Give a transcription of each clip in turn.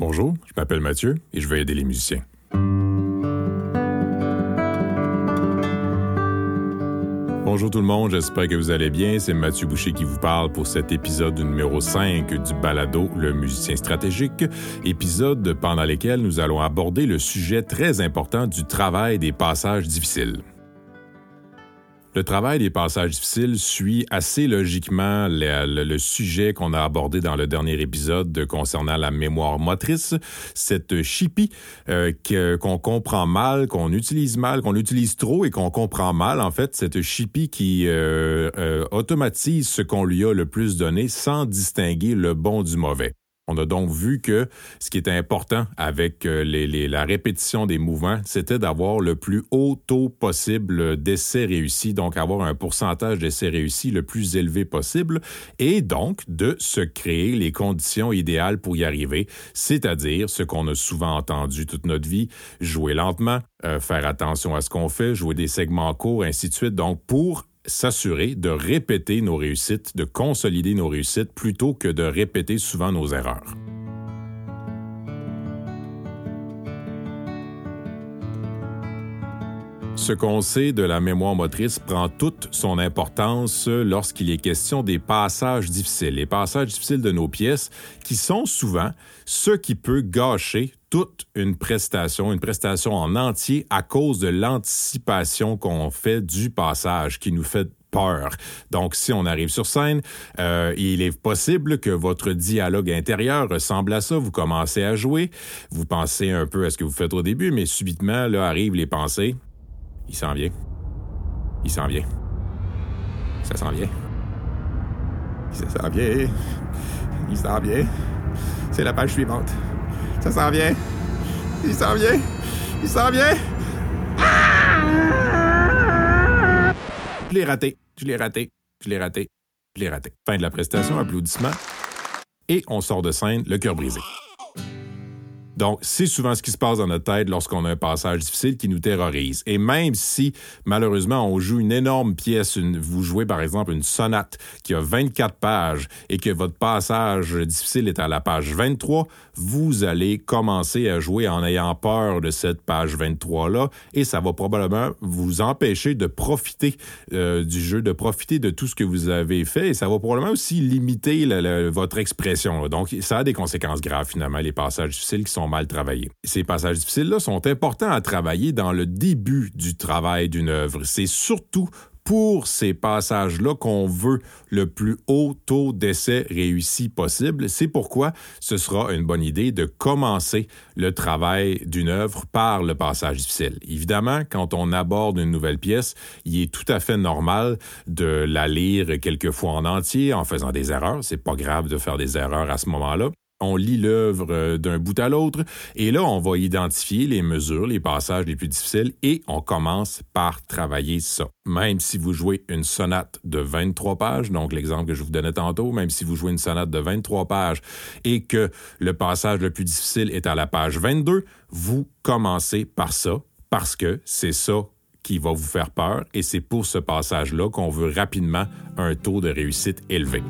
Bonjour, je m'appelle Mathieu et je vais aider les musiciens. Bonjour tout le monde, j'espère que vous allez bien. C'est Mathieu Boucher qui vous parle pour cet épisode numéro 5 du balado Le musicien stratégique, épisode pendant lequel nous allons aborder le sujet très important du travail des passages difficiles. Le travail des passages difficiles suit assez logiquement le, sujet qu'on a abordé dans le dernier épisode concernant la mémoire motrice, cette chipie euh, qu'on comprend mal, qu'on utilise mal, qu'on utilise trop et qu'on comprend mal. En fait, cette chipie qui euh, euh, automatise ce qu'on lui a le plus donné sans distinguer le bon du mauvais. On a donc vu que ce qui était important avec euh, la répétition des mouvements, c'était d'avoir le plus haut taux possible d'essais réussis, donc avoir un pourcentage d'essais réussis le plus élevé possible, et donc de se créer les conditions idéales pour y arriver, c'est-à-dire ce qu'on a souvent entendu toute notre vie, jouer lentement, euh, faire attention à ce qu'on fait, jouer des segments courts, ainsi de suite. Donc pour s'assurer de répéter nos réussites, de consolider nos réussites plutôt que de répéter souvent nos erreurs. Ce qu'on sait de la mémoire motrice prend toute son importance lorsqu'il est question des passages difficiles, les passages difficiles de nos pièces, qui sont souvent ce qui peut gâcher toute une prestation, une prestation en entier à cause de l'anticipation qu'on fait du passage qui nous fait peur. Donc, si on arrive sur scène, euh, il est possible que votre dialogue intérieur ressemble à ça. Vous commencez à jouer, vous pensez un peu à ce que vous faites au début, mais subitement, là, arrivent les pensées. Il s'en vient. Il s'en vient. Ça s'en vient. Ça s'en vient. Il s'en vient. C'est la page suivante. Ça s'en vient. Il s'en vient. Il s'en vient. Je l'ai raté. Je l'ai raté. Je l'ai raté. Je l'ai raté. Fin de la prestation, applaudissements. Et on sort de scène, le cœur brisé. Donc, c'est souvent ce qui se passe dans notre tête lorsqu'on a un passage difficile qui nous terrorise. Et même si, malheureusement, on joue une énorme pièce, vous jouez par exemple une sonate qui a 24 pages et que votre passage difficile est à la page 23, vous allez commencer à jouer en ayant peur de cette page 23-là et ça va probablement vous empêcher de profiter euh, du jeu, de profiter de tout ce que vous avez fait et ça va probablement aussi limiter votre expression. Donc, ça a des conséquences graves finalement, les passages difficiles qui sont mal travaillés. Ces passages difficiles-là sont importants à travailler dans le début du travail d'une œuvre. C'est surtout pour ces passages-là qu'on veut le plus haut taux d'essai réussi possible. C'est pourquoi ce sera une bonne idée de commencer le travail d'une œuvre par le passage difficile. Évidemment, quand on aborde une nouvelle pièce, il est tout à fait normal de la lire quelques fois en entier en faisant des erreurs. C'est pas grave de faire des erreurs à ce moment-là on lit l'œuvre euh, d'un bout à l'autre et là, on va identifier les mesures, les passages les plus difficiles et on commence par travailler ça. Même si vous jouez une sonate de 23 pages, donc l'exemple que je vous donnais tantôt, même si vous jouez une sonate de 23 pages et que le passage le plus difficile est à la page 22, vous commencez par ça parce que c'est ça qui va vous faire peur et c'est pour ce passage-là qu'on veut rapidement un taux de réussite élevé.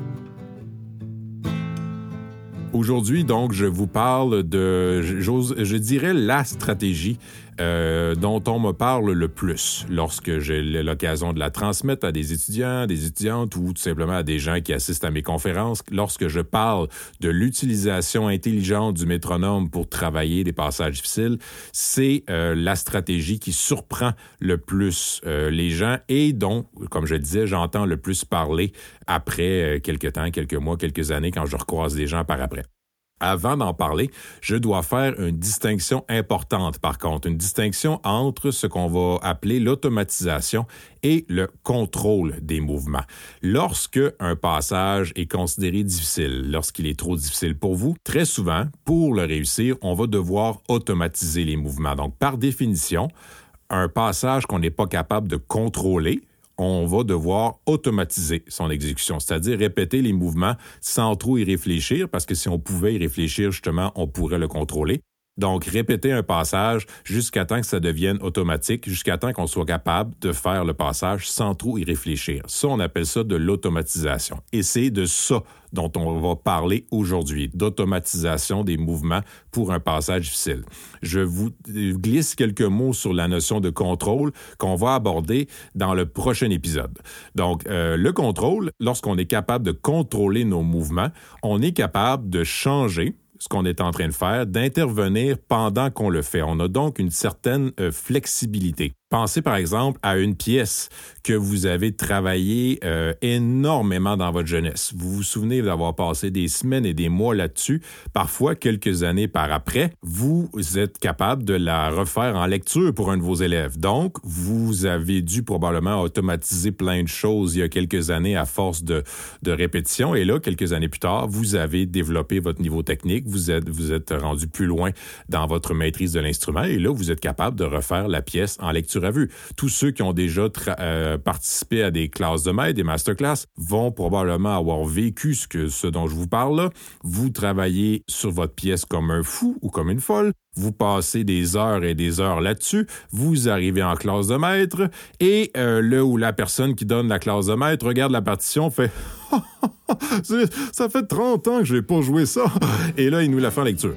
Aujourd'hui, donc, je vous parle de, je dirais, la stratégie euh, dont on me parle le plus lorsque j'ai l'occasion de la transmettre à des étudiants, des étudiantes ou tout simplement à des gens qui assistent à mes conférences. Lorsque je parle de l'utilisation intelligente du métronome pour travailler des passages difficiles, c'est euh, la stratégie qui surprend le plus euh, les gens et dont, comme je disais, j'entends le plus parler après quelques temps, quelques mois, quelques années quand je recroise des gens par après. Avant d'en parler, je dois faire une distinction importante, par contre, une distinction entre ce qu'on va appeler l'automatisation et le contrôle des mouvements. Lorsque un passage est considéré difficile, lorsqu'il est trop difficile pour vous, très souvent, pour le réussir, on va devoir automatiser les mouvements. Donc, par définition, un passage qu'on n'est pas capable de contrôler, on va devoir automatiser son exécution, c'est-à-dire répéter les mouvements sans trop y réfléchir, parce que si on pouvait y réfléchir, justement, on pourrait le contrôler. Donc, répéter un passage jusqu'à temps que ça devienne automatique, jusqu'à temps qu'on soit capable de faire le passage sans trop y réfléchir. Ça, on appelle ça de l'automatisation. Et c'est de ça dont on va parler aujourd'hui, d'automatisation des mouvements pour un passage difficile. Je vous glisse quelques mots sur la notion de contrôle qu'on va aborder dans le prochain épisode. Donc, euh, le contrôle, lorsqu'on est capable de contrôler nos mouvements, on est capable de changer ce qu'on est en train de faire, d'intervenir pendant qu'on le fait. On a donc une certaine euh, flexibilité. Pensez par exemple à une pièce que vous avez travaillé euh, énormément dans votre jeunesse. Vous vous souvenez d'avoir passé des semaines et des mois là-dessus. Parfois, quelques années par après, vous êtes capable de la refaire en lecture pour un de vos élèves. Donc, vous avez dû probablement automatiser plein de choses il y a quelques années à force de, de répétition. Et là, quelques années plus tard, vous avez développé votre niveau technique. Vous êtes, vous êtes rendu plus loin dans votre maîtrise de l'instrument. Et là, vous êtes capable de refaire la pièce en lecture vu. Tous ceux qui ont déjà euh, participé à des classes de maître, des masterclass, vont probablement avoir vécu ce, que, ce dont je vous parle là. Vous travaillez sur votre pièce comme un fou ou comme une folle. Vous passez des heures et des heures là-dessus. Vous arrivez en classe de maître et euh, le ou la personne qui donne la classe de maître regarde la partition, fait Ça fait 30 ans que j'ai pas joué ça. Et là, il nous la fait en lecture.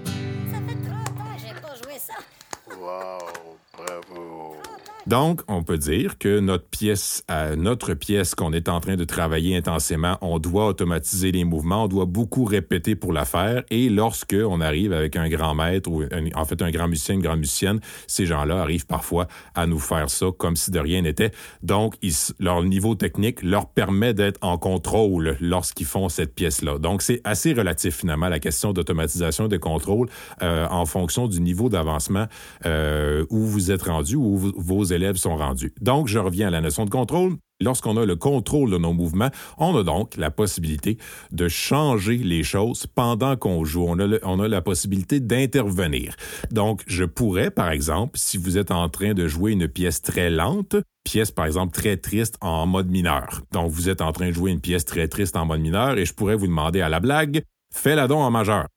Donc, on peut dire que notre pièce, euh, notre pièce qu'on est en train de travailler intensément, on doit automatiser les mouvements, on doit beaucoup répéter pour la faire. Et lorsque on arrive avec un grand maître ou en fait un grand musicien, une grande musicienne, ces gens-là arrivent parfois à nous faire ça comme si de rien n'était. Donc, leur niveau technique leur permet d'être en contrôle lorsqu'ils font cette pièce-là. Donc, c'est assez relatif finalement la question d'automatisation de contrôle euh, en fonction du niveau d'avancement euh, où vous êtes rendu, où vos élèves élèves sont rendus. Donc, je reviens à la notion de contrôle. Lorsqu'on a le contrôle de nos mouvements, on a donc la possibilité de changer les choses pendant qu'on joue. On a, on a la possibilité d'intervenir. Donc, je pourrais, par exemple, si vous êtes en train de jouer une pièce très lente, pièce, par exemple, très triste en mode mineur. Donc, vous êtes en train de jouer une pièce très triste en mode mineur et je pourrais vous demander à la blague, fais-la donc en majeur.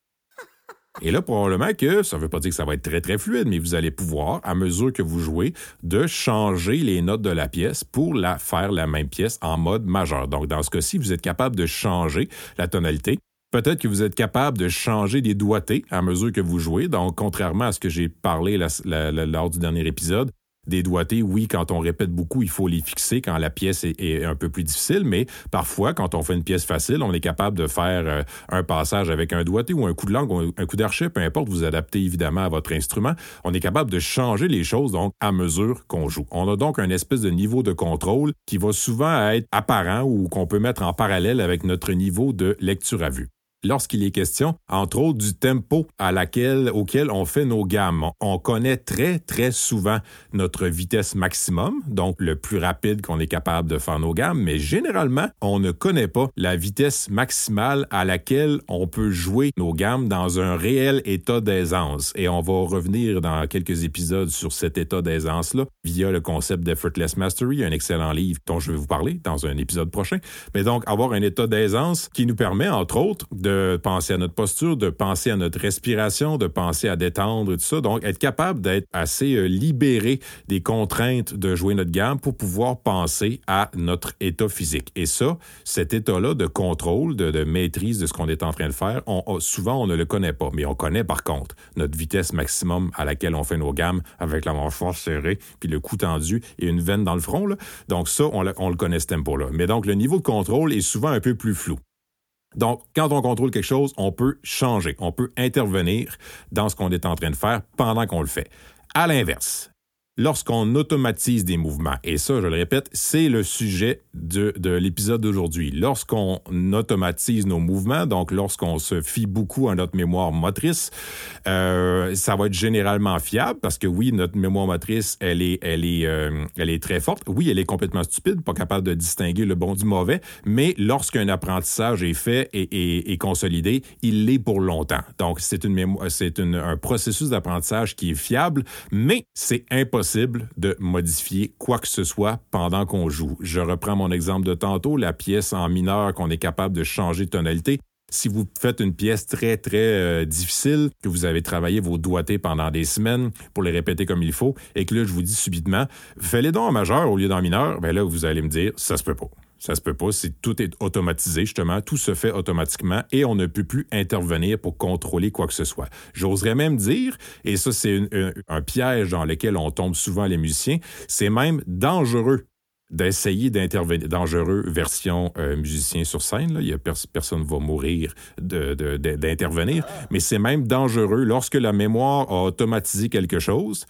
Et là, probablement que ça ne veut pas dire que ça va être très, très fluide, mais vous allez pouvoir, à mesure que vous jouez, de changer les notes de la pièce pour la faire la même pièce en mode majeur. Donc, dans ce cas-ci, vous êtes capable de changer la tonalité. Peut-être que vous êtes capable de changer des doigtés à mesure que vous jouez. Donc, contrairement à ce que j'ai parlé lors du dernier épisode, des doigtés, oui, quand on répète beaucoup, il faut les fixer quand la pièce est, un peu plus difficile, mais parfois, quand on fait une pièce facile, on est capable de faire euh, un passage avec un doigté ou un coup de langue ou un coup d'archet, peu importe, vous adaptez évidemment à votre instrument. On est capable de changer les choses, donc, à mesure qu'on joue. On a donc un espèce de niveau de contrôle qui va souvent être apparent ou qu'on peut mettre en parallèle avec notre niveau de lecture à vue lorsqu'il est question, entre autres, du tempo à laquelle, auquel on fait nos gammes. On connaît très, très souvent notre vitesse maximum, donc le plus rapide qu'on est capable de faire nos gammes, mais généralement, on ne connaît pas la vitesse maximale à laquelle on peut jouer nos gammes dans un réel état d'aisance. Et on va revenir dans quelques épisodes sur cet état d'aisance-là via le concept d'Effortless Mastery, un excellent livre dont je vais vous parler dans un épisode prochain. Mais donc, avoir un état d'aisance qui nous permet, entre autres, de penser à notre posture, de penser à notre respiration, de penser à détendre, tout ça. Donc, être capable d'être assez euh, libéré des contraintes de jouer notre gamme pour pouvoir penser à notre état physique. Et ça, cet état-là de contrôle, de, maîtrise de ce qu'on est en train de faire, on, souvent, on ne le connaît pas. Mais on connaît, par contre, notre vitesse maximum à laquelle on fait nos gammes avec la mâchoire serrée, puis le cou tendu et une veine dans le front. Donc, ça, on, on le connaît, ce tempo-là. Mais donc, le niveau de contrôle est souvent un peu plus flou. Donc, quand on contrôle quelque chose, on peut changer, on peut intervenir dans ce qu'on est en train de faire pendant qu'on le fait. À l'inverse, lorsqu'on automatise des mouvements. Et ça, je le répète, c'est le sujet de, l'épisode d'aujourd'hui. Lorsqu'on automatise nos mouvements, donc lorsqu'on se fie beaucoup à notre mémoire motrice, euh, ça va être généralement fiable parce que oui, notre mémoire motrice, elle est, elle est, euh, elle est très forte. Oui, elle est complètement stupide, pas capable de distinguer le bon du mauvais, mais lorsqu'un apprentissage est fait et, et, consolidé, il l'est pour longtemps. Donc, c'est c'est un processus d'apprentissage qui est fiable, mais c'est impossible de modifier quoi que ce soit pendant qu'on joue. Je reprends mon exemple de tantôt, la pièce en mineur qu'on est capable de changer de tonalité. Si vous faites une pièce très, très euh, difficile, que vous avez travaillé vos doigtés pendant des semaines pour les répéter comme il faut, et que là, je vous dis subitement, fais-les dons en majeur au lieu d'en mineur, bien là, vous allez me dire, ça se peut pas. Ça se peut pas. C'est tout est automatisé justement, tout se fait automatiquement et on ne peut plus intervenir pour contrôler quoi que ce soit. J'oserais même dire, et ça c'est un piège dans lequel on tombe souvent les musiciens, c'est même dangereux d'essayer d'intervenir. Dangereux version euh, musicien sur scène, là. Il y a personne va mourir d'intervenir, mais c'est même dangereux lorsque la mémoire a automatisé quelque chose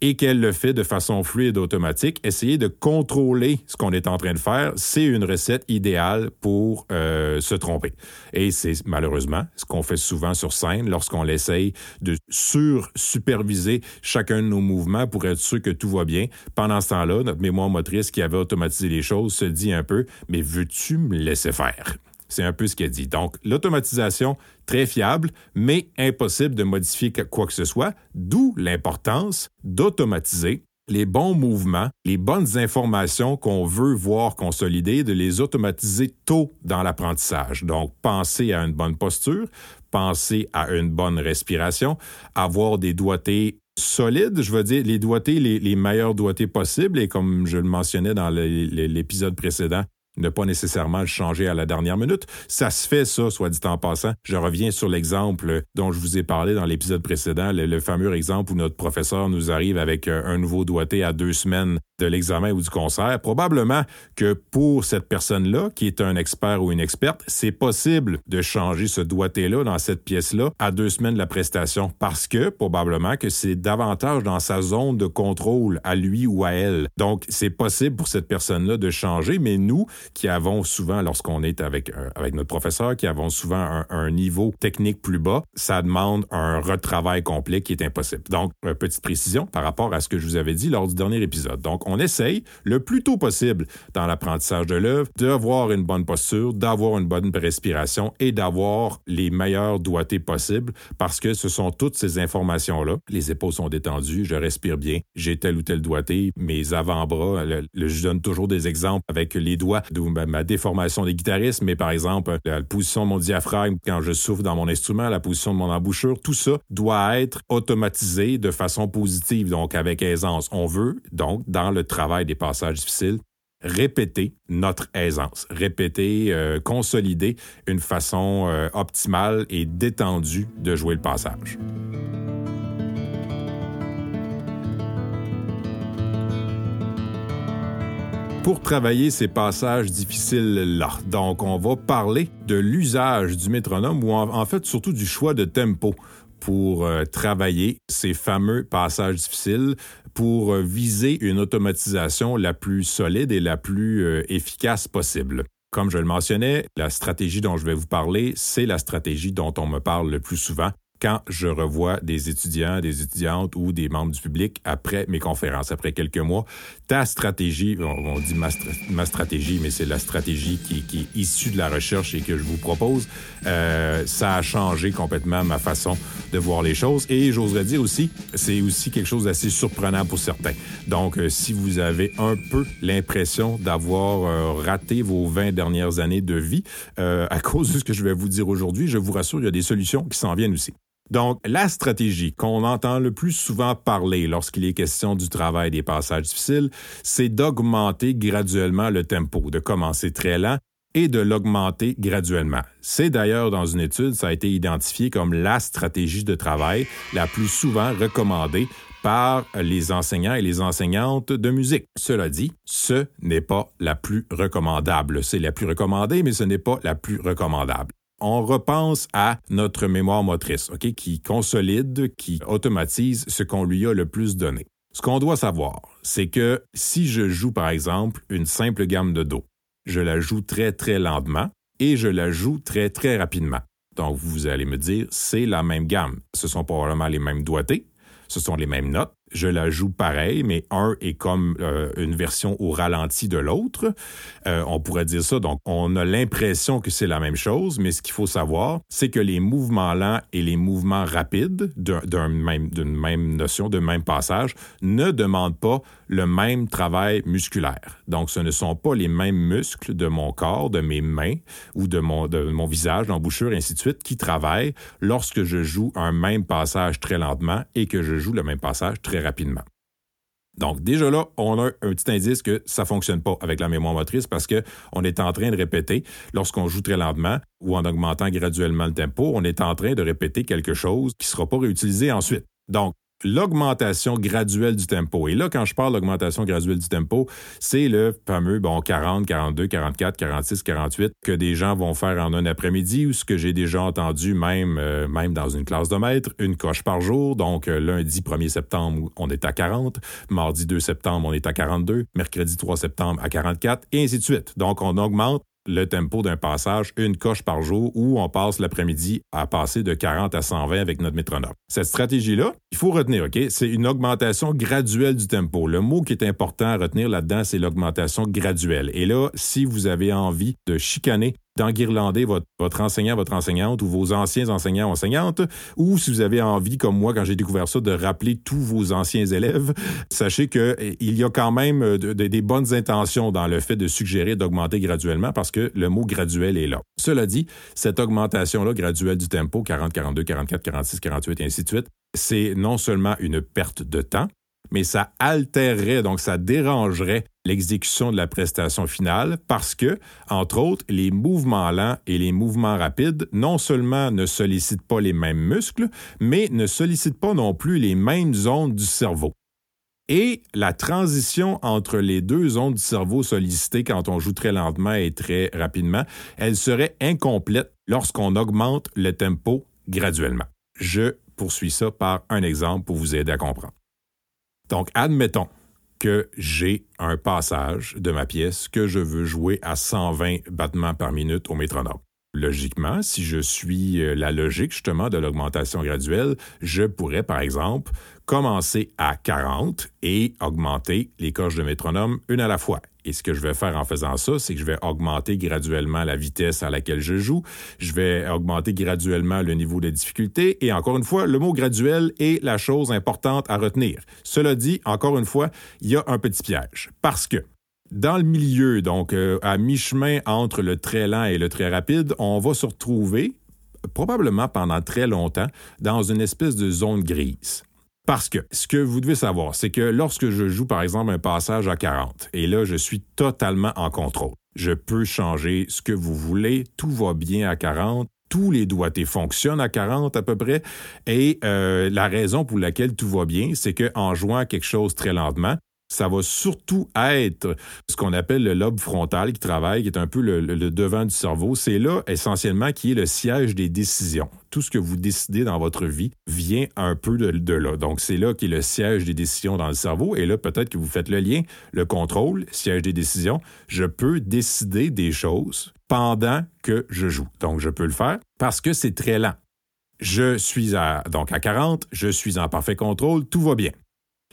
et qu'elle le fait de façon fluide, automatique, essayer de contrôler ce qu'on est en train de faire, c'est une recette idéale pour euh, se tromper. Et c'est malheureusement ce qu'on fait souvent sur scène lorsqu'on essaye de sur-superviser chacun de nos mouvements pour être sûr que tout va bien. Pendant ce temps-là, notre mémoire motrice qui avait automatisé les choses se dit un peu, mais veux-tu me laisser faire? C'est un peu ce qu'il a dit. Donc, l'automatisation, très fiable, mais impossible de modifier quoi que ce soit, d'où l'importance d'automatiser les bons mouvements, les bonnes informations qu'on veut voir consolider, de les automatiser tôt dans l'apprentissage. Donc, penser à une bonne posture, penser à une bonne respiration, avoir des doigtés solides, je veux dire, les doigtés, les, les meilleurs doigtés possibles, et comme je le mentionnais dans l'épisode précédent, ne pas nécessairement le changer à la dernière minute. Ça se fait, ça, soit dit en passant. Je reviens sur l'exemple dont je vous ai parlé dans l'épisode précédent, le, fameux exemple où notre professeur nous arrive avec euh, un nouveau doigté à deux semaines de l'examen ou du concert. Probablement que pour cette personne-là, qui est un expert ou une experte, c'est possible de changer ce doigté-là dans cette pièce-là à deux semaines de la prestation parce que probablement que c'est davantage dans sa zone de contrôle à lui ou à elle. Donc, c'est possible pour cette personne-là de changer, mais nous, qui avons souvent, lorsqu'on est avec, euh, avec notre professeur, qui avons souvent un, niveau technique plus bas, ça demande un retravail complet qui est impossible. Donc, petite précision par rapport à ce que je vous avais dit lors du dernier épisode. Donc, on essaye le plus tôt possible dans l'apprentissage de l'œuvre d'avoir une bonne posture, d'avoir une bonne respiration et d'avoir les meilleurs doigtés possibles parce que ce sont toutes ces informations-là. Les épaules sont détendues, je respire bien, j'ai tel ou tel doigté, mes avant-bras, je donne toujours des exemples avec les doigts ma déformation des guitaristes, mais par exemple, la position de mon diaphragme quand je souffle dans mon instrument, la position de mon embouchure, tout ça doit être automatisé de façon positive, donc avec aisance. On veut, donc, dans le travail des passages difficiles, répéter notre aisance, répéter, euh, consolider une façon euh, optimale et détendue de jouer le passage. Pour travailler ces passages difficiles-là. Donc, on va parler de l'usage du métronome ou en, fait surtout du choix de tempo pour euh, travailler ces fameux passages difficiles pour euh, viser une automatisation la plus solide et la plus euh, efficace possible. Comme je le mentionnais, la stratégie dont je vais vous parler, c'est la stratégie dont on me parle le plus souvent quand je revois des étudiants, des étudiantes ou des membres du public après mes conférences, après quelques mois, ta stratégie, on, dit ma, stratégie, mais c'est la stratégie qui, est issue de la recherche et que je vous propose, euh, ça a changé complètement ma façon de voir les choses. Et j'oserais dire aussi, c'est aussi quelque chose d'assez surprenant pour certains. Donc, euh, si vous avez un peu l'impression d'avoir euh, raté vos 20 dernières années de vie à cause de ce que je vais vous dire aujourd'hui, je vous rassure, il y a des solutions qui s'en viennent aussi. Donc, la stratégie qu'on entend le plus souvent parler lorsqu'il est question du travail des passages difficiles, c'est d'augmenter graduellement le tempo, de commencer très lent et de l'augmenter graduellement. C'est d'ailleurs dans une étude, ça a été identifié comme la stratégie de travail la plus souvent recommandée par les enseignants et les enseignantes de musique. Cela dit, ce n'est pas la plus recommandable. C'est la plus recommandée, mais ce n'est pas la plus recommandable on repense à notre mémoire motrice, qui consolide, qui automatise ce qu'on lui a le plus donné. Ce qu'on doit savoir, c'est que si je joue par exemple une simple gamme de Do, je la joue très très lentement et je la joue très très rapidement. Donc vous allez me dire, c'est la même gamme. Ce sont probablement les mêmes doigtés, ce sont les mêmes notes, je la joue pareil, mais un est comme euh, une version au ralenti de l'autre. Euh, on pourrait dire ça. Donc, on a l'impression que c'est la même chose, mais ce qu'il faut savoir, c'est que les mouvements lents et les mouvements rapides d'une même, même notion, d'un même passage, ne demandent pas le même travail musculaire. Donc, ce ne sont pas les mêmes muscles de mon corps, de mes mains ou de mon, visage, l'embouchure, ainsi de suite, qui travaillent lorsque je joue un même passage très lentement et que je joue le même passage très rapidement. Donc déjà là, on a un petit indice que ça fonctionne pas avec la mémoire motrice parce que on est en train de répéter lorsqu'on joue très lentement ou en augmentant graduellement le tempo, on est en train de répéter quelque chose qui sera pas réutilisé ensuite. Donc l'augmentation graduelle du tempo. Et là, quand je parle d'augmentation graduelle du tempo, c'est le fameux bon 40, 42, 44, 46, 48 que des gens vont faire en un après-midi ou ce que j'ai déjà entendu même euh, même dans une classe de maître, une coche par jour. Donc euh, lundi 1er septembre, on est à 40, mardi 2 septembre, on est à 42, mercredi 3 septembre à 44 et ainsi de suite. Donc on augmente le tempo d'un passage une coche par jour où on passe l'après-midi à passer de 40 à 120 avec notre métronome. Cette stratégie-là, il faut retenir, OK? C'est une augmentation graduelle du tempo. Le mot qui est important à retenir là-dedans, c'est l'augmentation graduelle. Et là, si vous avez envie de chicaner d'enguirlander votre, votre enseignant, votre enseignante ou vos anciens enseignants, enseignantes, ou si vous avez envie, comme moi, quand j'ai découvert ça, de rappeler tous vos anciens élèves, sachez qu'il eh, y a quand même euh, des bonnes intentions dans le fait de suggérer d'augmenter graduellement parce que le mot graduel est là. Cela dit, cette augmentation-là graduelle du tempo, 40, 42, 44, 46, 48 et ainsi de suite, c'est non seulement une perte de temps, mais ça altérerait, donc ça dérangerait l'exécution de la prestation finale parce que, entre autres, les mouvements lents et les mouvements rapides non seulement ne sollicitent pas les mêmes muscles, mais ne sollicitent pas non plus les mêmes zones du cerveau. Et la transition entre les deux zones du cerveau sollicitées quand on joue très lentement et très rapidement, elle serait incomplète lorsqu'on augmente le tempo graduellement. Je poursuis ça par un exemple pour vous aider à comprendre. Donc, admettons que j'ai un passage de ma pièce que je veux jouer à 120 battements par minute au métronome. Logiquement, si je suis euh, la logique justement de l'augmentation graduelle, je pourrais par exemple commencer à 40 et augmenter les coches de métronome une à la fois. Et ce que je vais faire en faisant ça, c'est que je vais augmenter graduellement la vitesse à laquelle je joue, je vais augmenter graduellement le niveau de difficulté, et encore une fois, le mot graduel est la chose importante à retenir. Cela dit, encore une fois, il y a un petit piège, parce que dans le milieu, donc euh, à mi-chemin entre le très lent et le très rapide, on va se retrouver, probablement pendant très longtemps, dans une espèce de zone grise. Parce que ce que vous devez savoir, c'est que lorsque je joue par exemple un passage à 40, et là je suis totalement en contrôle, je peux changer ce que vous voulez, tout va bien à 40, tous les doigtés fonctionnent à 40 à peu près. Et euh, la raison pour laquelle tout va bien, c'est qu'en jouant quelque chose très lentement, ça va surtout être ce qu'on appelle le lobe frontal qui travaille, qui est un peu le, devant du cerveau. C'est là essentiellement qui est le siège des décisions. Tout ce que vous décidez dans votre vie vient un peu de, là. Donc c'est là qui est le siège des décisions dans le cerveau. Et là, peut-être que vous faites le lien, le contrôle, siège des décisions. Je peux décider des choses pendant que je joue. Donc je peux le faire parce que c'est très lent. Je suis à, donc à 40, je suis en parfait contrôle, tout va bien.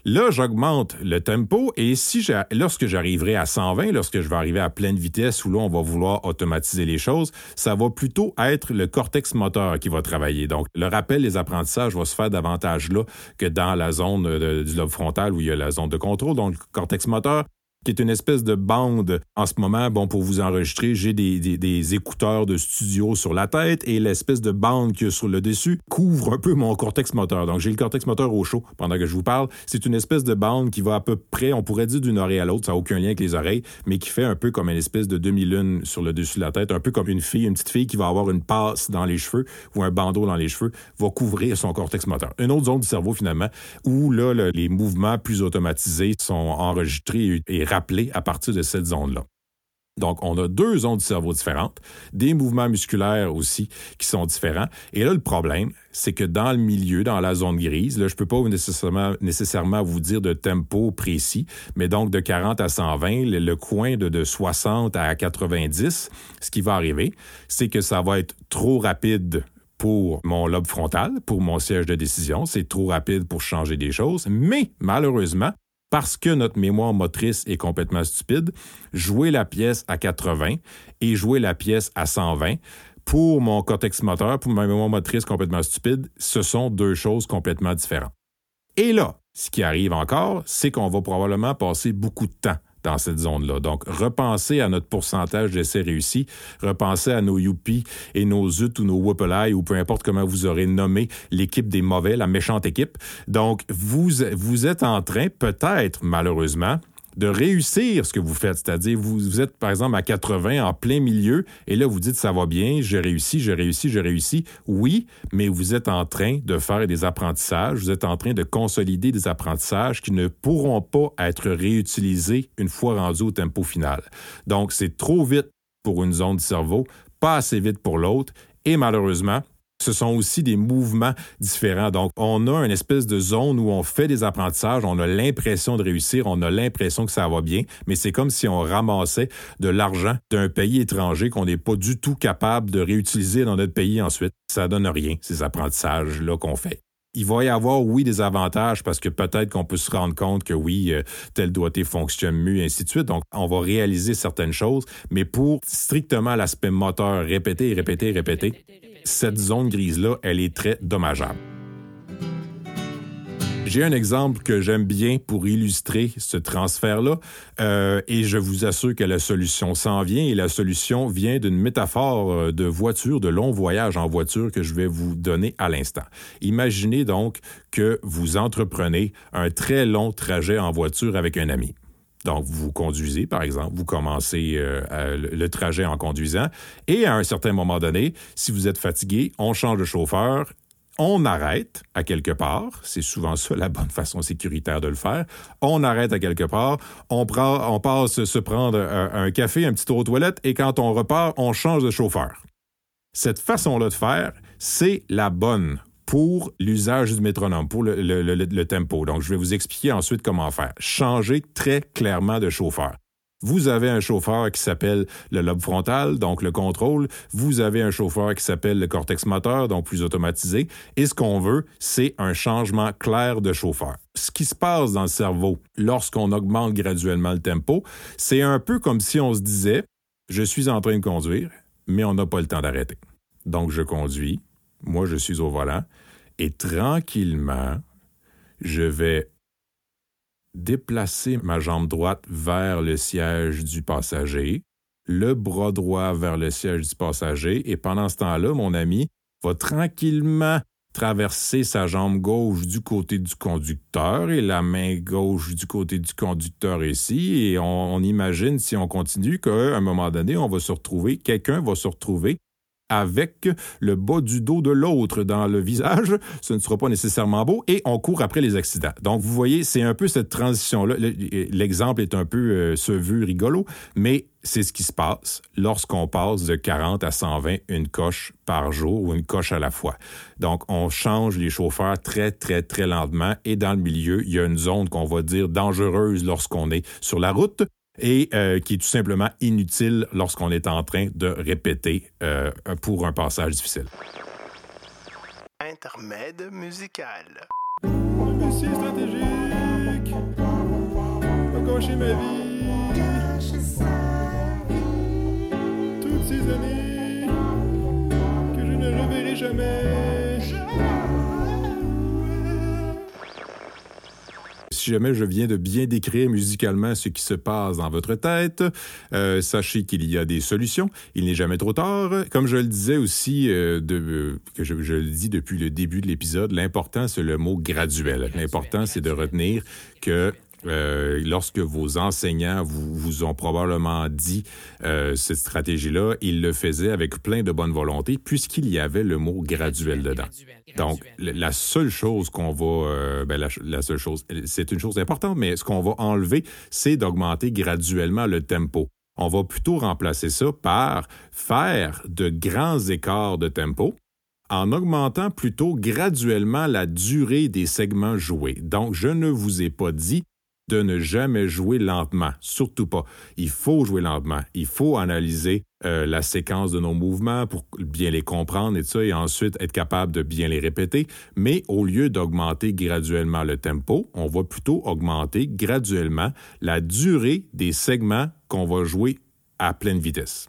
Là, j'augmente le tempo et si lorsque j'arriverai à 120, lorsque je vais arriver à pleine vitesse où là, on va vouloir automatiser les choses, ça va plutôt être le cortex moteur qui va travailler. Donc, le rappel, les apprentissages vont se faire davantage là que dans la zone du lobe frontal où il y a la zone de contrôle. Donc, le cortex moteur qui est une espèce de bande. En ce moment, bon, pour vous enregistrer, j'ai des, des, écouteurs de studio sur la tête et l'espèce de bande qui est sur le dessus couvre un peu mon cortex moteur. Donc, j'ai le cortex moteur au chaud pendant que je vous parle. C'est une espèce de bande qui va à peu près, on pourrait dire d'une oreille à l'autre, ça n'a aucun lien avec les oreilles, mais qui fait un peu comme une espèce de demi-lune sur le dessus de la tête, un peu comme une fille, une petite fille qui va avoir une passe dans les cheveux ou un bandeau dans les cheveux, va couvrir son cortex moteur. Une autre zone du cerveau, finalement, où là, les mouvements plus automatisés sont enregistrés et rappelé à partir de cette zone-là. Donc, on a deux zones du cerveau différentes, des mouvements musculaires aussi qui sont différents. Et là, le problème, c'est que dans le milieu, dans la zone grise, là, je peux pas nécessairement, nécessairement vous dire de tempo précis, mais donc de 40 à 120, le, coin de, de 60 à 90, ce qui va arriver, c'est que ça va être trop rapide pour mon lobe frontal, pour mon siège de décision. C'est trop rapide pour changer des choses. Mais malheureusement, parce que notre mémoire motrice est complètement stupide, jouer la pièce à 80 et jouer la pièce à 120, pour mon cortex moteur, pour ma mémoire motrice complètement stupide, ce sont deux choses complètement différentes. Et là, ce qui arrive encore, c'est qu'on va probablement passer beaucoup de temps dans cette zone-là. Donc, repensez à notre pourcentage d'essais réussis, repensez à nos Youpi et nos Zut ou nos Whoopalai ou peu importe comment vous aurez nommé l'équipe des mauvais, la méchante équipe. Donc, vous, vous êtes en train, peut-être malheureusement, de réussir ce que vous faites. C'est-à-dire, vous, êtes, par exemple, à 80 en plein milieu, et là, vous dites, ça va bien, j'ai réussi, j'ai réussi, j'ai réussi. Oui, mais vous êtes en train de faire des apprentissages, vous êtes en train de consolider des apprentissages qui ne pourront pas être réutilisés une fois rendus au tempo final. Donc, c'est trop vite pour une zone du cerveau, pas assez vite pour l'autre, et malheureusement, ce sont aussi des mouvements différents. Donc, on a une espèce de zone où on fait des apprentissages, on a l'impression de réussir, on a l'impression que ça va bien, mais c'est comme si on ramassait de l'argent d'un pays étranger qu'on n'est pas du tout capable de réutiliser dans notre pays ensuite. Ça donne rien, ces apprentissages-là qu'on fait. Il va y avoir, oui, des avantages parce que peut-être qu'on peut se rendre compte que oui, euh, tel doigté fonctionne mieux, et ainsi de suite. Donc, on va réaliser certaines choses, mais pour strictement l'aspect moteur, répéter, répéter, répéter, cette zone grise-là, elle est très dommageable. J'ai un exemple que j'aime bien pour illustrer ce transfert-là euh, et je vous assure que la solution s'en vient et la solution vient d'une métaphore euh, de voiture, de long voyage en voiture que je vais vous donner à l'instant. Imaginez donc que vous entreprenez un très long trajet en voiture avec un ami. Donc, vous conduisez, par exemple, vous commencez euh, le trajet en conduisant, et à un certain moment donné, si vous êtes fatigué, on change de chauffeur, on arrête à quelque part, c'est souvent ça la bonne façon sécuritaire de le faire, on arrête à quelque part, on, prend, on passe se prendre un, un café, un petit tour aux toilettes, et quand on repart, on change de chauffeur. Cette façon-là de faire, c'est la bonne pour l'usage du métronome, pour le, tempo. Donc, je vais vous expliquer ensuite comment faire. Changer très clairement de chauffeur. Vous avez un chauffeur qui s'appelle le lobe frontal, donc le contrôle. Vous avez un chauffeur qui s'appelle le cortex moteur, donc plus automatisé. Et ce qu'on veut, c'est un changement clair de chauffeur. Ce qui se passe dans le cerveau lorsqu'on augmente graduellement le tempo, c'est un peu comme si on se disait, je suis en train de conduire, mais on n'a pas le temps d'arrêter. Donc, je conduis, moi je suis au volant, et tranquillement, je vais déplacer ma jambe droite vers le siège du passager, le bras droit vers le siège du passager, et pendant ce temps-là, mon ami va tranquillement traverser sa jambe gauche du côté du conducteur et la main gauche du côté du conducteur ici. Et on, imagine, si on continue, qu'à un moment donné, on va se retrouver, quelqu'un va se retrouver avec le bas du dos de l'autre dans le visage. Ce ne sera pas nécessairement beau et on court après les accidents. Donc, vous voyez, c'est un peu cette transition-là. L'exemple est un peu euh, vu rigolo, mais c'est ce qui se passe lorsqu'on passe de 40 à 120 une coche par jour ou une coche à la fois. Donc, on change les chauffeurs très, très, très lentement et dans le milieu, il y a une zone qu'on va dire dangereuse lorsqu'on est sur la route et euh, qui est tout simplement inutile lorsqu'on est en train de répéter euh, pour un passage difficile. Intermède musical. Stratégique ma vie. Toutes ces années que je ne reverrai jamais. Si jamais je viens de bien décrire musicalement ce qui se passe dans votre tête, euh, sachez qu'il y a des solutions. Il n'est jamais trop tard. Comme je le disais aussi, euh, de, que je, je, le dis depuis le début de l'épisode, l'important, c'est le mot graduel. L'important, c'est de retenir que euh, lorsque vos enseignants vous, vous ont probablement dit euh, cette stratégie-là, ils le faisaient avec plein de bonne volonté puisqu'il y avait le mot graduel dedans. Donc, la seule chose qu'on va, euh, ben, la, seule chose, c'est une chose importante, mais ce qu'on va enlever, c'est d'augmenter graduellement le tempo. On va plutôt remplacer ça par faire de grands écarts de tempo en augmentant plutôt graduellement la durée des segments joués. Donc, je ne vous ai pas dit de ne jamais jouer lentement, surtout pas. Il faut jouer lentement. Il faut analyser euh, la séquence de nos mouvements pour bien les comprendre et ça, et ensuite être capable de bien les répéter. Mais au lieu d'augmenter graduellement le tempo, on va plutôt augmenter graduellement la durée des segments qu'on va jouer à pleine vitesse.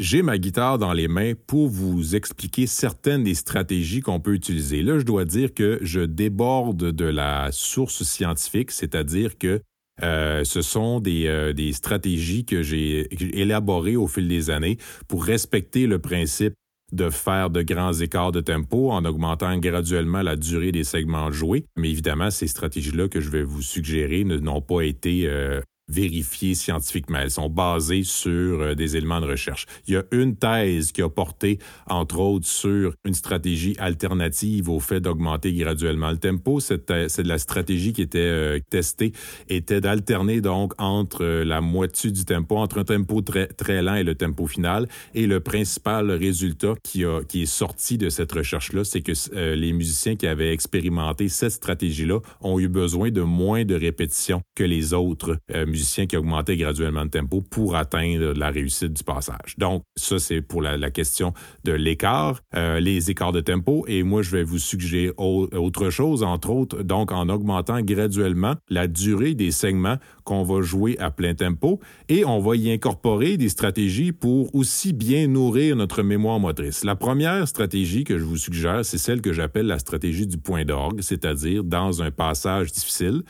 J'ai ma guitare dans les mains pour vous expliquer certaines des stratégies qu'on peut utiliser. Là, je dois dire que je déborde de la source scientifique, c'est-à-dire que euh, ce sont des, euh, des stratégies que j'ai élaborées au fil des années pour respecter le principe de faire de grands écarts de tempo en augmentant graduellement la durée des segments joués. Mais évidemment, ces stratégies-là que je vais vous suggérer n'ont pas été euh, vérifiées scientifiquement. Elles sont basées sur euh, des éléments de recherche. Il y a une thèse qui a porté, entre autres, sur une stratégie alternative au fait d'augmenter graduellement le tempo. C'est la stratégie qui était euh, testée, était d'alterner donc entre euh, la moitié du tempo, entre un tempo très, lent et le tempo final. Et le principal résultat qui, est sorti de cette recherche-là, c'est que les musiciens qui avaient expérimenté cette stratégie-là ont eu besoin de moins de répétitions que les autres musiciens qui augmentait graduellement le tempo pour atteindre la réussite du passage. Donc, ça, c'est pour la, question de l'écart, euh, les écarts de tempo. Et moi, je vais vous suggérer autre chose, entre autres, donc en augmentant graduellement la durée des segments qu'on va jouer à plein tempo et on va y incorporer des stratégies pour aussi bien nourrir notre mémoire motrice. La première stratégie que je vous suggère, c'est celle que j'appelle la stratégie du point d'orgue, c'est-à-dire dans un passage difficile,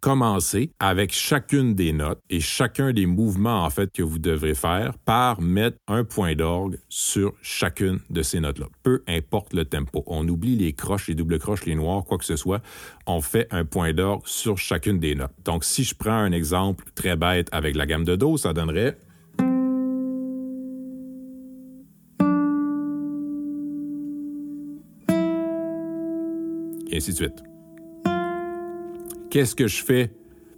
commencer avec chacune des notes et chacun des mouvements en fait que vous devrez faire par mettre un point d'orgue sur chacune de ces notes-là. Peu importe le tempo. On oublie les croches, les doubles croches, les noirs, quoi que ce soit. On fait un point d'orgue sur chacune des notes. Donc, si je prends un exemple très bête avec la gamme de Do, ça donnerait et ainsi de suite. Qu'est-ce que je fais?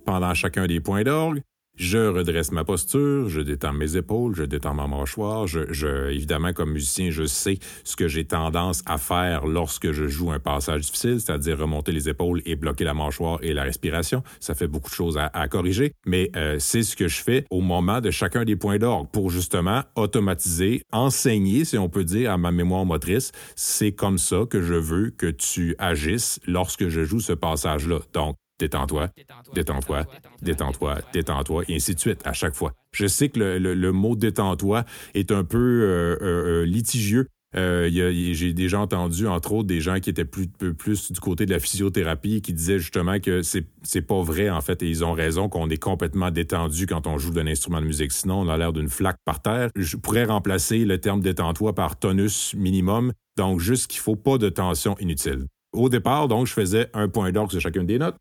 Pendant chacun des points d'orgue? Je redresse ma posture, je détends mes épaules, je détends ma mâchoire. Je, évidemment, comme musicien, je sais ce que j'ai tendance à faire lorsque je joue un passage difficile, c'est-à-dire remonter les épaules et bloquer la mâchoire et la respiration. Ça fait beaucoup de choses à, corriger, mais euh, c'est ce que je fais au moment de chacun des points d'orgue pour justement automatiser, enseigner, si on peut dire, à ma mémoire motrice. C'est comme ça que je veux que tu agisses lorsque je joue ce passage-là. Donc, détends-toi, détends-toi, détends-toi, détends-toi, et ainsi de suite, à chaque fois. Je sais que le, mot détends-toi est un peu euh, euh, euh, litigieux. j'ai déjà entendu, entre autres, des gens qui étaient plus, du côté de la physiothérapie qui disaient justement que c'est pas vrai, en fait, et ils ont raison qu'on est complètement détendu quand on joue d'un instrument de musique. Sinon, on a l'air d'une flaque par terre. Je pourrais remplacer le terme détends-toi par tonus minimum, donc juste qu'il faut pas de tension inutile. Au départ, donc, je faisais un point d'orgue sur chacune des notes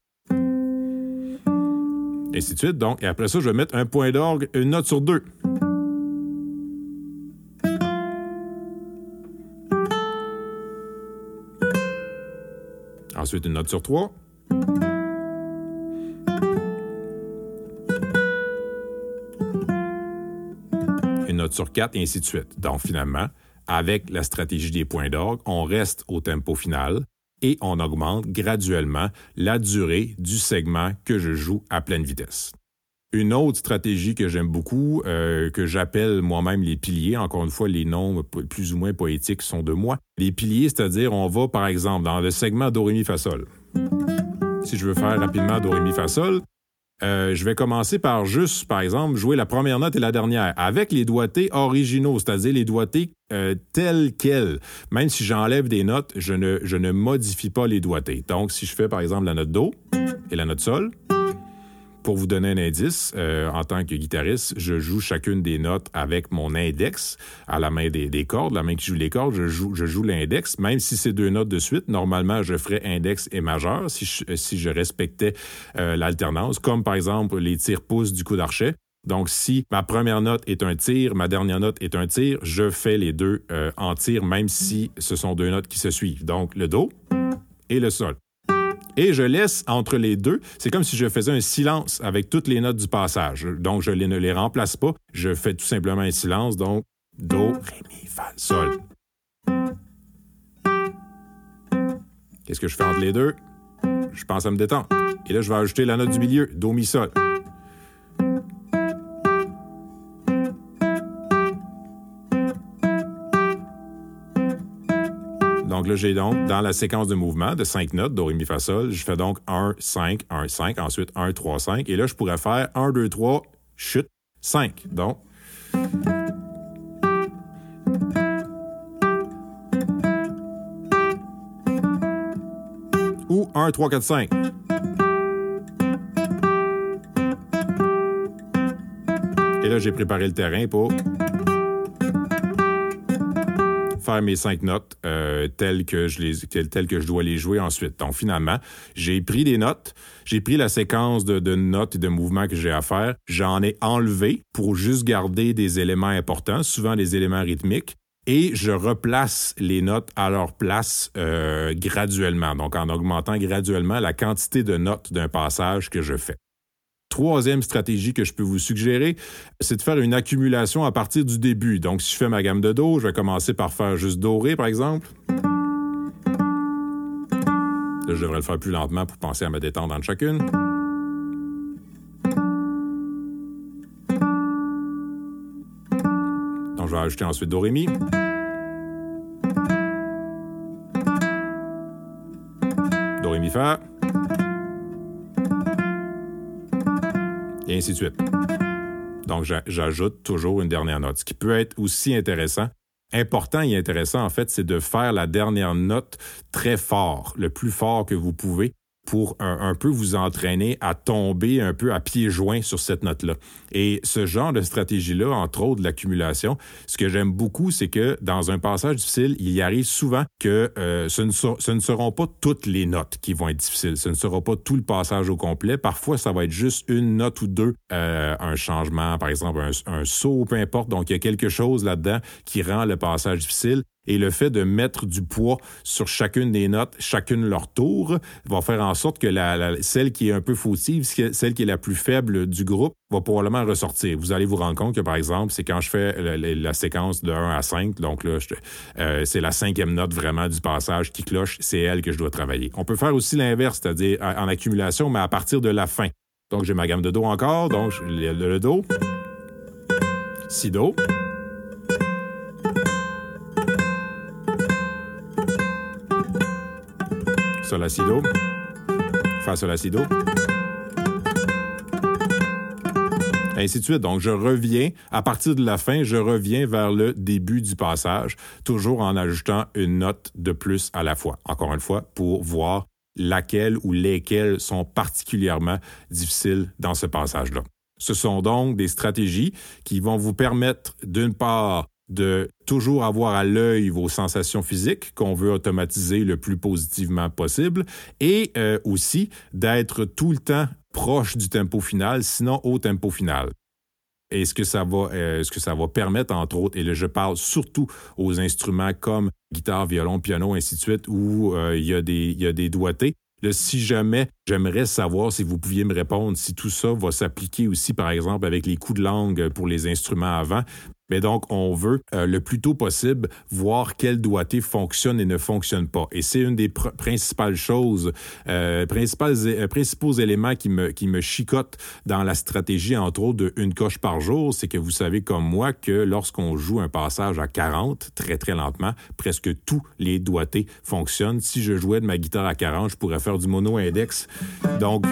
et ainsi de suite. Donc, et après ça, je vais mettre un point d'orgue, une note sur deux. Ensuite, une note sur trois. Une note sur quatre, et ainsi de suite. Donc, finalement, avec la stratégie des points d'orgue, on reste au tempo final et on augmente graduellement la durée du segment que je joue à pleine vitesse. Une autre stratégie que j'aime beaucoup, euh, que j'appelle moi-même les piliers, encore une fois, les noms plus ou moins poétiques sont de moi. Les piliers, c'est-à-dire, on va par exemple dans le segment Do, Ré, Mi, Fa, Sol. Si je veux faire rapidement Do, Ré, Mi, Fa, Sol, euh, je vais commencer par juste, par exemple, jouer la première note et la dernière avec les doigtés originaux, c'est-à-dire les doigtés euh, tels quels. Même si j'enlève des notes, je ne, je ne modifie pas les doigtés. Donc, si je fais, par exemple, la note Do et la note Sol, pour vous donner un indice, euh, en tant que guitariste, je joue chacune des notes avec mon index à la main des, cordes. La main qui joue les cordes, je joue, je joue l'index. Même si c'est deux notes de suite, normalement, je ferais index et majeur si je, si je respectais euh, l'alternance, comme par exemple les tirs-pouces du coup d'archet. Donc, si ma première note est un tir, ma dernière note est un tir, je fais les deux euh, en tir, même si ce sont deux notes qui se suivent. Donc, le Do et le Sol et je laisse entre les deux. C'est comme si je faisais un silence avec toutes les notes du passage. Donc, je ne les remplace pas. Je fais tout simplement un silence. Donc, Do, Ré, Mi, Fa, Sol. Qu'est-ce que je fais entre les deux? je pense à me détendre. Et là, je vais ajouter la note du milieu, Do, Mi, Sol. J'ai donc, dans la séquence de mouvement de 5 notes, Do, Ré, Mi, Fa, Sol, je fais donc 1, 5, 1, 5, ensuite 1, 3, 5. Et là, je pourrais faire 1, 2, 3, chute, 5. Donc, ou 1, 3, 4, 5. Et là, j'ai préparé le terrain pour faire mes cinq notes euh, telles, que je les, que je dois les jouer ensuite. Donc, finalement, j'ai pris des notes, j'ai pris la séquence de, de notes et de mouvements que j'ai à faire, j'en ai enlevé pour juste garder des éléments importants, souvent des éléments rythmiques, et je replace les notes à leur place euh, graduellement, donc en augmentant graduellement la quantité de notes d'un passage que je fais. Troisième stratégie que je peux vous suggérer, c'est de faire une accumulation à partir du début. Donc, si je fais ma gamme de Do, je vais commencer par faire juste doré, par exemple. Là, je devrais le faire plus lentement pour penser à me détendre entre chacune. Donc, je vais ajouter ensuite Do, Ré, Mi. Do, Ré, Mi, Fa. Ainsi de suite. Donc, j'ajoute toujours une dernière note. Ce qui peut être aussi intéressant, important et intéressant, en fait, c'est de faire la dernière note très fort, le plus fort que vous pouvez pour un, peu vous entraîner à tomber un peu à pieds joints sur cette note-là. Et ce genre de stratégie-là, entre autres l'accumulation, ce que j'aime beaucoup, c'est que dans un passage difficile, il y arrive souvent que euh, ce, ne ce, ne seront pas toutes les notes qui vont être difficiles. Ce ne sera pas tout le passage au complet. Parfois, ça va être juste une note ou deux, euh, un changement, par exemple un, un saut, peu importe. Donc, il y a quelque chose là-dedans qui rend le passage difficile. Et le fait de mettre du poids sur chacune des notes, chacune leur tour, va faire en sorte que celle qui est un peu fautive, celle qui est la plus faible du groupe, va probablement ressortir. Vous allez vous rendre compte que, par exemple, c'est quand je fais la, séquence de 1 à 5, donc là, euh, c'est la cinquième note vraiment du passage qui cloche, c'est elle que je dois travailler. On peut faire aussi l'inverse, c'est-à-dire en accumulation, mais à partir de la fin. Donc, j'ai ma gamme de Do encore, donc le, le Do, Si Do, sol, si, do. Fa. Ainsi de suite. Donc, je reviens, à partir de la fin, je reviens vers le début du passage, toujours en ajoutant une note de plus à la fois. Encore une fois, pour voir laquelle ou lesquelles sont particulièrement difficiles dans ce passage-là. Ce sont donc des stratégies qui vont vous permettre, d'une part, de toujours avoir à l'œil vos sensations physiques qu'on veut automatiser le plus positivement possible et euh, aussi d'être tout le temps proche du tempo final, sinon au tempo final. Et ce que ça va, euh, ce que ça va permettre, entre autres, et là, je parle surtout aux instruments comme guitare, violon, piano, ainsi de suite, où euh, il, y a des, il y doigtés. si jamais j'aimerais savoir si vous pouviez me répondre si tout ça va s'appliquer aussi, par exemple, avec les coups de langue pour les instruments avant, mais donc, on veut euh, le plus tôt possible voir quel doigté fonctionne et ne fonctionne pas. Et c'est une des principales choses, euh, euh, principaux éléments qui me, qui me chicotent dans la stratégie, entre autres, de une coche par jour, c'est que vous savez comme moi que lorsqu'on joue un passage à 40, très très lentement, presque tous les doigtés fonctionnent. Si je jouais de ma guitare à 40, je pourrais faire du mono-index. Donc,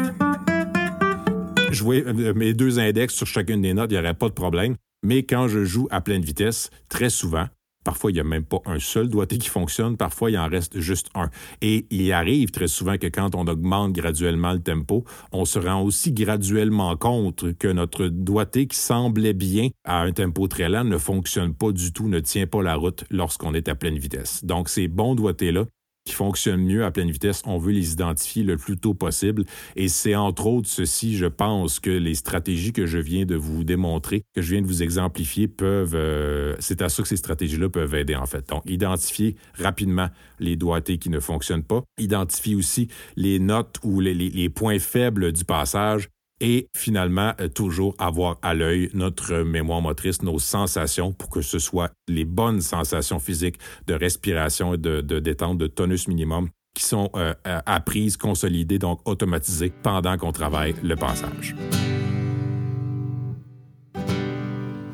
jouer mes deux index sur chacune des notes, il n'y aurait pas de problème. Mais quand je joue à pleine vitesse, très souvent, Parfois, il n'y a même pas un seul doigté qui fonctionne. Parfois, il en reste juste un. Et il arrive très souvent que quand on augmente graduellement le tempo, on se rend aussi graduellement compte que notre doigté qui semblait bien à un tempo très lent ne fonctionne pas du tout, ne tient pas la route lorsqu'on est à pleine vitesse. Donc, ces bons doigtés-là qui fonctionnent mieux à pleine vitesse, on veut les identifier le plus tôt possible. Et c'est entre autres ceci, je pense, que les stratégies que je viens de vous démontrer, que je viens de vous exemplifier, peuvent... Euh, c'est à ça que ces stratégies-là peuvent aider, en fait. Donc, identifier rapidement les doigtés qui ne fonctionnent pas. Identifier aussi les notes ou les, les points faibles du passage et finalement euh, toujours avoir à l'œil notre mémoire motrice, nos sensations pour que ce soit les bonnes sensations physiques de respiration et de, détente, de tonus minimum qui sont euh, apprises, consolidées, donc automatisées pendant qu'on travaille le passage.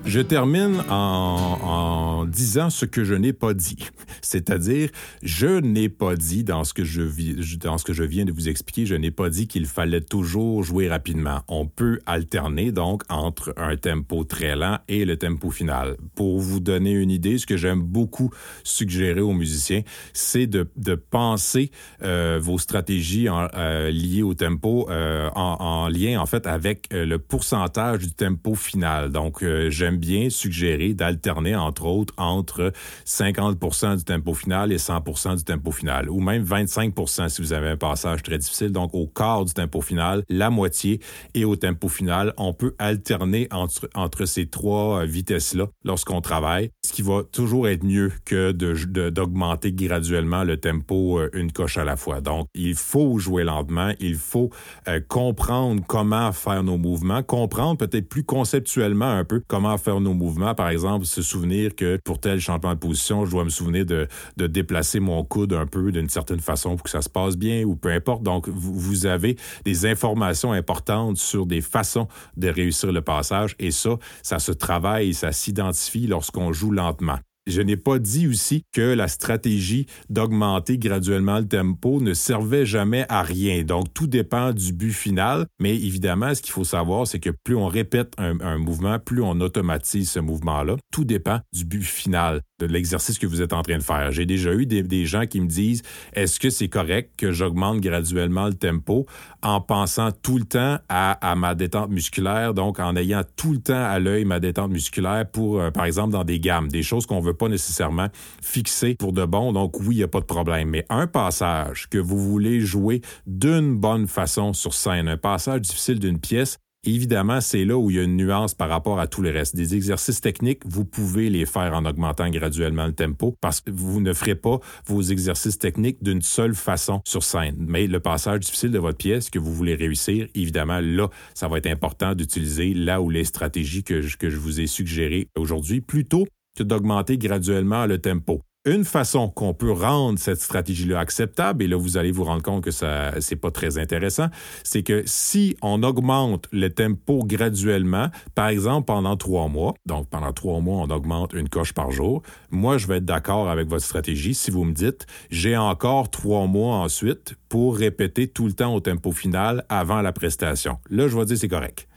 Je termine en, disant ce que je n'ai pas dit. C'est-à-dire, je n'ai pas dit dans ce que je, viens de vous expliquer, je n'ai pas dit qu'il fallait toujours jouer rapidement. On peut alterner donc entre un tempo très lent et le tempo final. Pour vous donner une idée, ce que j'aime beaucoup suggérer aux musiciens, c'est de, penser euh, vos stratégies euh, liées au tempo euh, en, en, lien en fait avec le pourcentage du tempo final. Donc, j'aime bien suggérer d'alterner, entre autres, entre 50% du tempo final et 100 du tempo final, ou même 25% si vous avez un passage très difficile, donc au quart du tempo final, la moitié, et au tempo final, on peut alterner entre, entre ces trois euh, vitesses-là lorsqu'on travaille, ce qui va toujours être mieux que d'augmenter de, graduellement le tempo euh, une coche à la fois. Donc, il faut jouer lentement, il faut euh, comprendre comment faire nos mouvements, comprendre peut-être plus conceptuellement un peu comment faire nos mouvements. Par exemple, se souvenir que pour tel changement de position, je dois me souvenir de, déplacer mon coude un peu d'une certaine façon pour que ça se passe bien ou peu importe. Donc, vous, vous avez des informations importantes sur des façons de réussir le passage et ça, ça se travaille, ça s'identifie lorsqu'on joue lentement. Je n'ai pas dit aussi que la stratégie d'augmenter graduellement le tempo ne servait jamais à rien. Donc, tout dépend du but final. Mais évidemment, ce qu'il faut savoir, c'est que plus on répète un, mouvement, plus on automatise ce mouvement-là. Tout dépend du but final de l'exercice que vous êtes en train de faire. J'ai déjà eu des, gens qui me disent, est-ce que c'est correct que j'augmente graduellement le tempo en pensant tout le temps à, ma détente musculaire, donc en ayant tout le temps à l'œil ma détente musculaire pour, euh, par exemple, dans des gammes, des choses qu'on veut pas nécessairement fixer pour de bon. Donc oui, il n'y a pas de problème. Mais un passage que vous voulez jouer d'une bonne façon sur scène, un passage difficile d'une pièce, Évidemment, c'est là où il y a une nuance par rapport à tout le reste. Des exercices techniques, vous pouvez les faire en augmentant graduellement le tempo parce que vous ne ferez pas vos exercices techniques d'une seule façon sur scène. Mais le passage difficile de votre pièce que vous voulez réussir, évidemment, là, ça va être important d'utiliser là où les stratégies que je, que je vous ai suggérées aujourd'hui, plutôt que d'augmenter graduellement le tempo. Une façon qu'on peut rendre cette stratégie-là acceptable, et là vous allez vous rendre compte que ça c'est pas très intéressant, c'est que si on augmente le tempo graduellement, par exemple pendant trois mois, donc pendant trois mois on augmente une coche par jour, moi je vais être d'accord avec votre stratégie si vous me dites j'ai encore trois mois ensuite pour répéter tout le temps au tempo final avant la prestation. Là je vais dire c'est correct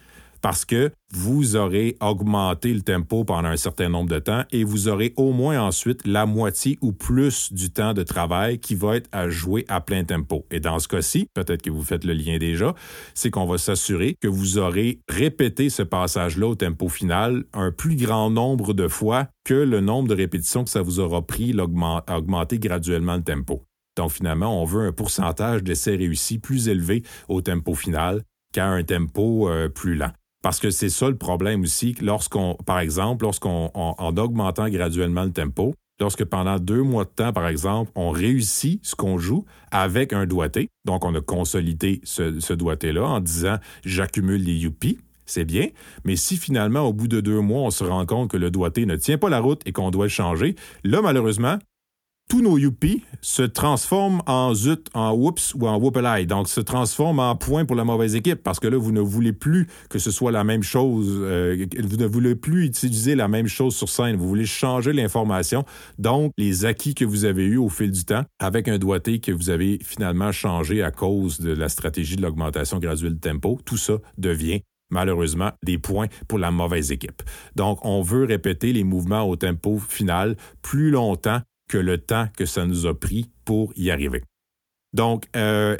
parce que vous aurez augmenté le tempo pendant un certain nombre de temps et vous aurez au moins ensuite la moitié ou plus du temps de travail qui va être à jouer à plein tempo. Et dans ce cas-ci, peut-être que vous faites le lien déjà, c'est qu'on va s'assurer que vous aurez répété ce passage-là au tempo final un plus grand nombre de fois que le nombre de répétitions que ça vous aura pris à augmenter graduellement le tempo. Donc finalement, on veut un pourcentage d'essais réussis plus élevé au tempo final qu'à un tempo euh, plus lent. Parce que c'est ça le problème aussi, lorsqu'on, par exemple, lorsqu'on, en augmentant graduellement le tempo, lorsque pendant deux mois de temps, par exemple, on réussit ce qu'on joue avec un doigté, donc on a consolidé ce, doigté-là en disant j'accumule les youpies, c'est bien, mais si finalement, au bout de deux mois, on se rend compte que le doigté ne tient pas la route et qu'on doit le changer, là, malheureusement, tous nos youpi se transforment en zut, en whoops ou en whoopalai. Donc, se transforment en points pour la mauvaise équipe parce que là, vous ne voulez plus que ce soit la même chose. Euh, vous ne voulez plus utiliser la même chose sur scène. Vous voulez changer l'information. Donc, les acquis que vous avez eus au fil du temps avec un doigté que vous avez finalement changé à cause de la stratégie de l'augmentation graduelle de tempo, tout ça devient malheureusement, des points pour la mauvaise équipe. Donc, on veut répéter les mouvements au tempo final plus longtemps que le temps que ça nous a pris pour y arriver. Donc, euh,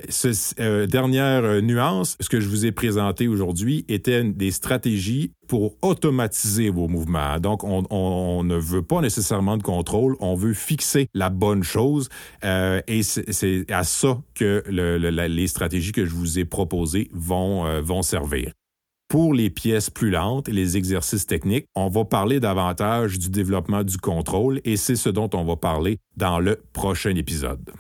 euh, dernière euh, nuance, ce que je vous ai présenté aujourd'hui était des stratégies pour automatiser vos mouvements. Donc, on, ne veut pas nécessairement de contrôle, on veut fixer la bonne chose et c'est à ça que les stratégies que je vous ai proposées vont, vont servir. Pour les pièces plus lentes et les exercices techniques, on va parler davantage du développement du contrôle et c'est ce dont on va parler dans le prochain épisode.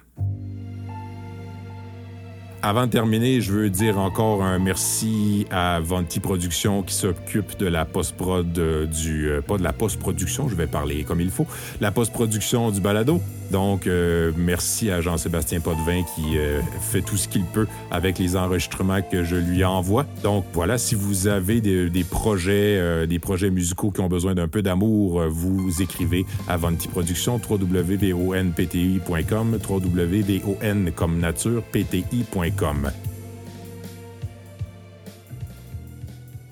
Avant de terminer, je veux dire encore un merci à Vonti Productions qui s'occupe de la post-prod du... Euh, pas de la post-production, je vais parler comme il faut, la post-production du balado. Donc, euh, merci à Jean-Sébastien Potvin qui euh, fait tout ce qu'il peut avec les enregistrements que je lui envoie. Donc, voilà, si vous avez des, des projets, euh, des projets musicaux qui ont besoin d'un peu d'amour, euh, vous écrivez à Vonti Productions, www.vonpti.com, www.von comme.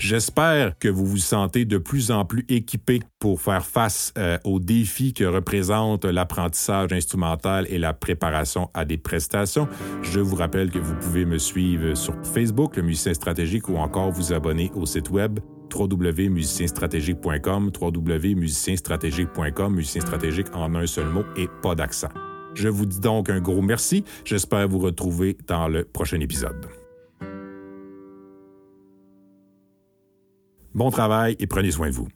J'espère que vous vous sentez de plus en plus équipé pour faire face euh, aux défis que représente l'apprentissage instrumental et la préparation à des prestations. Je vous rappelle que vous pouvez me suivre sur Facebook, le musicien stratégique, ou encore vous abonner au site web www.musicienstratégique.com, www.musicienstratégique.com, musicien stratégique en un seul mot et pas d'accent. Je vous dis donc un gros merci. J'espère vous retrouver dans le prochain épisode. Bon travail et prenez soin de vous.